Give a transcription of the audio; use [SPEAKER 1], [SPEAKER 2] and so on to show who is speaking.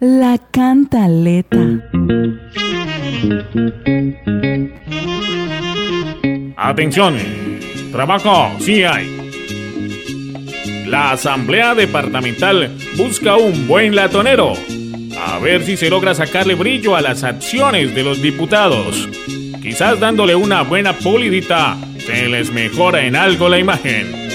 [SPEAKER 1] La cantaleta.
[SPEAKER 2] Atención, trabajo sí hay. La Asamblea Departamental busca un buen latonero. A ver si se logra sacarle brillo a las acciones de los diputados. Quizás dándole una buena pulidita se les mejora en algo la imagen.